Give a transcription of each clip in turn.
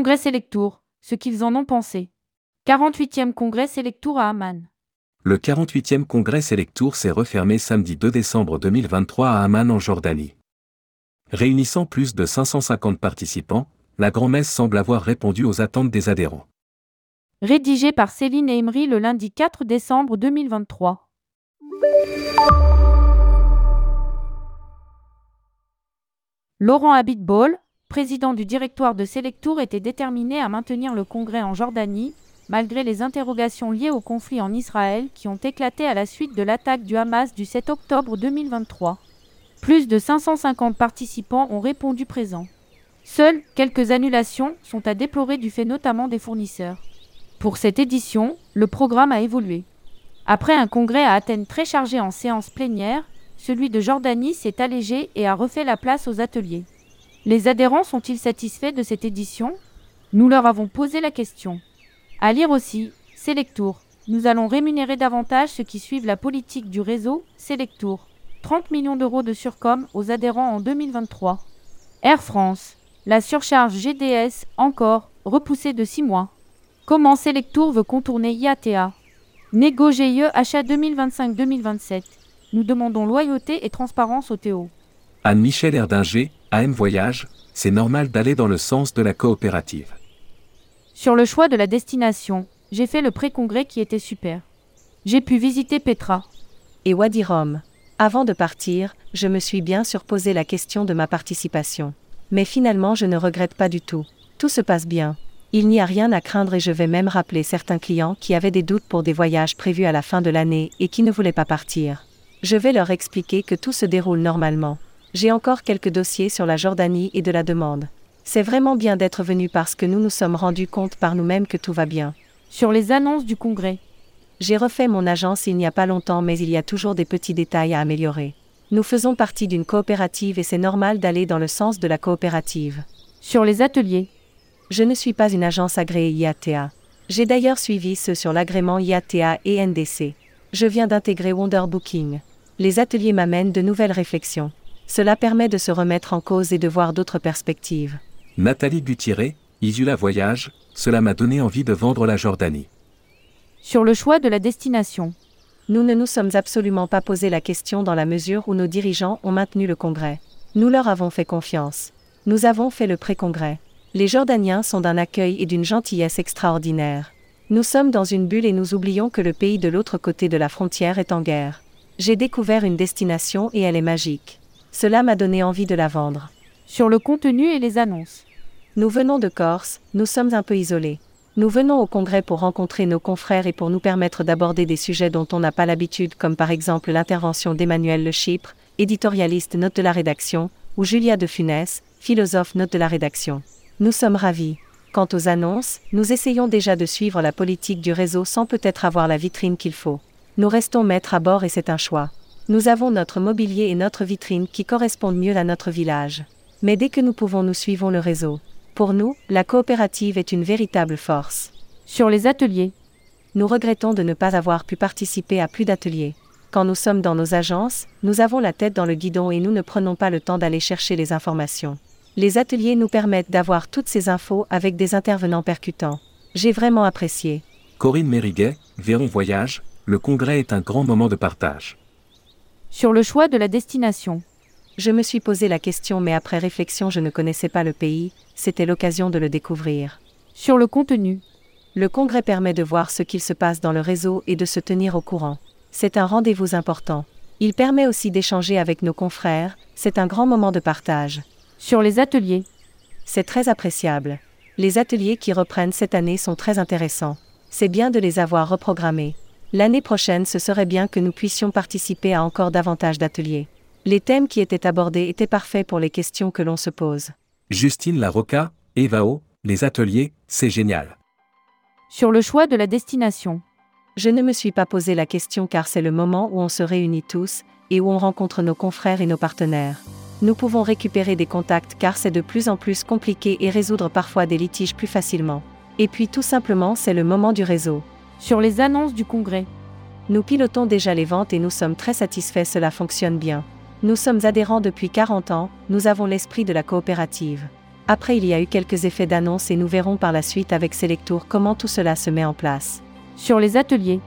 Congrès Selectour, ce qu'ils en ont pensé. 48e Congrès Selectour à Amman. Le 48e Congrès Selectour s'est refermé samedi 2 décembre 2023 à Amman en Jordanie. Réunissant plus de 550 participants, la grand-messe semble avoir répondu aux attentes des adhérents. Rédigé par Céline Emery le lundi 4 décembre 2023. Laurent Abitbol, président du directoire de Selectour, était déterminé à maintenir le congrès en Jordanie, malgré les interrogations liées au conflit en Israël qui ont éclaté à la suite de l'attaque du Hamas du 7 octobre 2023. Plus de 550 participants ont répondu présents. Seules quelques annulations sont à déplorer du fait notamment des fournisseurs. Pour cette édition, le programme a évolué. Après un congrès à Athènes très chargé en séances plénières, celui de Jordanie s'est allégé et a refait la place aux ateliers. Les adhérents sont-ils satisfaits de cette édition? Nous leur avons posé la question. À lire aussi, Selectour. Nous allons rémunérer davantage ceux qui suivent la politique du réseau Selectour. 30 millions d'euros de surcom aux adhérents en 2023. Air France. La surcharge GDS, encore, repoussée de 6 mois. Comment Selectour veut contourner IATA Négo GIE achat 2025-2027. Nous demandons loyauté et transparence au Théo. Anne-Michel Erdinger, AM Voyage, c'est normal d'aller dans le sens de la coopérative. Sur le choix de la destination, j'ai fait le pré-congrès qui était super. J'ai pu visiter Petra. Et Wadi Rum. Avant de partir, je me suis bien surposé la question de ma participation. Mais finalement, je ne regrette pas du tout. Tout se passe bien. Il n'y a rien à craindre et je vais même rappeler certains clients qui avaient des doutes pour des voyages prévus à la fin de l'année et qui ne voulaient pas partir. Je vais leur expliquer que tout se déroule normalement. J'ai encore quelques dossiers sur la Jordanie et de la demande. C'est vraiment bien d'être venu parce que nous nous sommes rendus compte par nous-mêmes que tout va bien. Sur les annonces du congrès. J'ai refait mon agence il n'y a pas longtemps mais il y a toujours des petits détails à améliorer. Nous faisons partie d'une coopérative et c'est normal d'aller dans le sens de la coopérative. Sur les ateliers. Je ne suis pas une agence agréée IATA. J'ai d'ailleurs suivi ceux sur l'agrément IATA et NDC. Je viens d'intégrer Wonder Booking les ateliers m'amènent de nouvelles réflexions. Cela permet de se remettre en cause et de voir d'autres perspectives. Nathalie Gutierrez, Isula Voyage, cela m'a donné envie de vendre la Jordanie. Sur le choix de la destination. Nous ne nous sommes absolument pas posé la question dans la mesure où nos dirigeants ont maintenu le congrès. Nous leur avons fait confiance. Nous avons fait le pré-congrès. Les Jordaniens sont d'un accueil et d'une gentillesse extraordinaire. Nous sommes dans une bulle et nous oublions que le pays de l'autre côté de la frontière est en guerre. J'ai découvert une destination et elle est magique. Cela m'a donné envie de la vendre. Sur le contenu et les annonces. Nous venons de Corse, nous sommes un peu isolés. Nous venons au congrès pour rencontrer nos confrères et pour nous permettre d'aborder des sujets dont on n'a pas l'habitude, comme par exemple l'intervention d'Emmanuel Le Chypre, éditorialiste note de la rédaction, ou Julia de Funès, philosophe note de la rédaction. Nous sommes ravis. Quant aux annonces, nous essayons déjà de suivre la politique du réseau sans peut-être avoir la vitrine qu'il faut. Nous restons maîtres à bord et c'est un choix. Nous avons notre mobilier et notre vitrine qui correspondent mieux à notre village. Mais dès que nous pouvons, nous suivons le réseau. Pour nous, la coopérative est une véritable force. Sur les ateliers. Nous regrettons de ne pas avoir pu participer à plus d'ateliers. Quand nous sommes dans nos agences, nous avons la tête dans le guidon et nous ne prenons pas le temps d'aller chercher les informations. Les ateliers nous permettent d'avoir toutes ces infos avec des intervenants percutants. J'ai vraiment apprécié. Corinne Mériguet, Véron Voyage, le congrès est un grand moment de partage. Sur le choix de la destination. Je me suis posé la question mais après réflexion je ne connaissais pas le pays, c'était l'occasion de le découvrir. Sur le contenu. Le congrès permet de voir ce qu'il se passe dans le réseau et de se tenir au courant. C'est un rendez-vous important. Il permet aussi d'échanger avec nos confrères, c'est un grand moment de partage. Sur les ateliers. C'est très appréciable. Les ateliers qui reprennent cette année sont très intéressants. C'est bien de les avoir reprogrammés. L'année prochaine, ce serait bien que nous puissions participer à encore davantage d'ateliers. Les thèmes qui étaient abordés étaient parfaits pour les questions que l'on se pose. Justine Larocca, Evao, les ateliers, c'est génial. Sur le choix de la destination. Je ne me suis pas posé la question car c'est le moment où on se réunit tous et où on rencontre nos confrères et nos partenaires. Nous pouvons récupérer des contacts car c'est de plus en plus compliqué et résoudre parfois des litiges plus facilement. Et puis tout simplement c'est le moment du réseau. Sur les annonces du congrès. Nous pilotons déjà les ventes et nous sommes très satisfaits, cela fonctionne bien. Nous sommes adhérents depuis 40 ans, nous avons l'esprit de la coopérative. Après il y a eu quelques effets d'annonce et nous verrons par la suite avec Selectour comment tout cela se met en place. Sur les ateliers.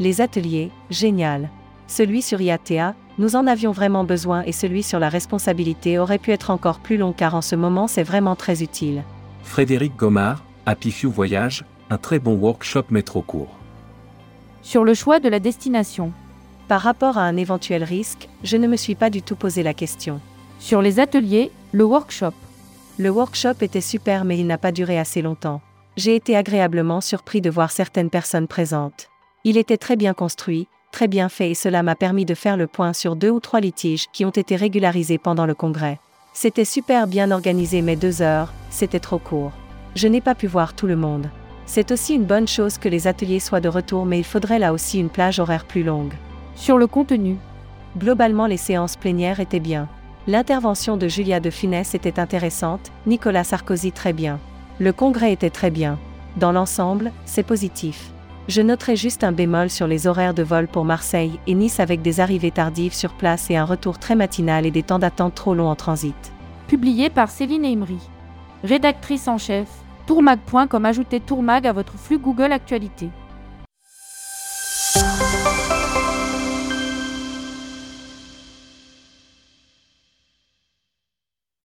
Les ateliers, génial. Celui sur IATA, nous en avions vraiment besoin et celui sur la responsabilité aurait pu être encore plus long car en ce moment c'est vraiment très utile. Frédéric Gomard, Happy Few Voyage, un très bon workshop métro court. Sur le choix de la destination. Par rapport à un éventuel risque, je ne me suis pas du tout posé la question. Sur les ateliers, le workshop. Le workshop était super mais il n'a pas duré assez longtemps. J'ai été agréablement surpris de voir certaines personnes présentes. Il était très bien construit, très bien fait et cela m'a permis de faire le point sur deux ou trois litiges qui ont été régularisés pendant le congrès. C'était super bien organisé mais deux heures, c'était trop court. Je n'ai pas pu voir tout le monde. C'est aussi une bonne chose que les ateliers soient de retour mais il faudrait là aussi une plage horaire plus longue. Sur le contenu. Globalement les séances plénières étaient bien. L'intervention de Julia de Funès était intéressante, Nicolas Sarkozy très bien. Le congrès était très bien. Dans l'ensemble, c'est positif. Je noterai juste un bémol sur les horaires de vol pour Marseille et Nice avec des arrivées tardives sur place et un retour très matinal et des temps d'attente trop longs en transit. Publié par Céline Emery. Rédactrice en chef, tourmag.com ajoutez tourmag à votre flux Google Actualité.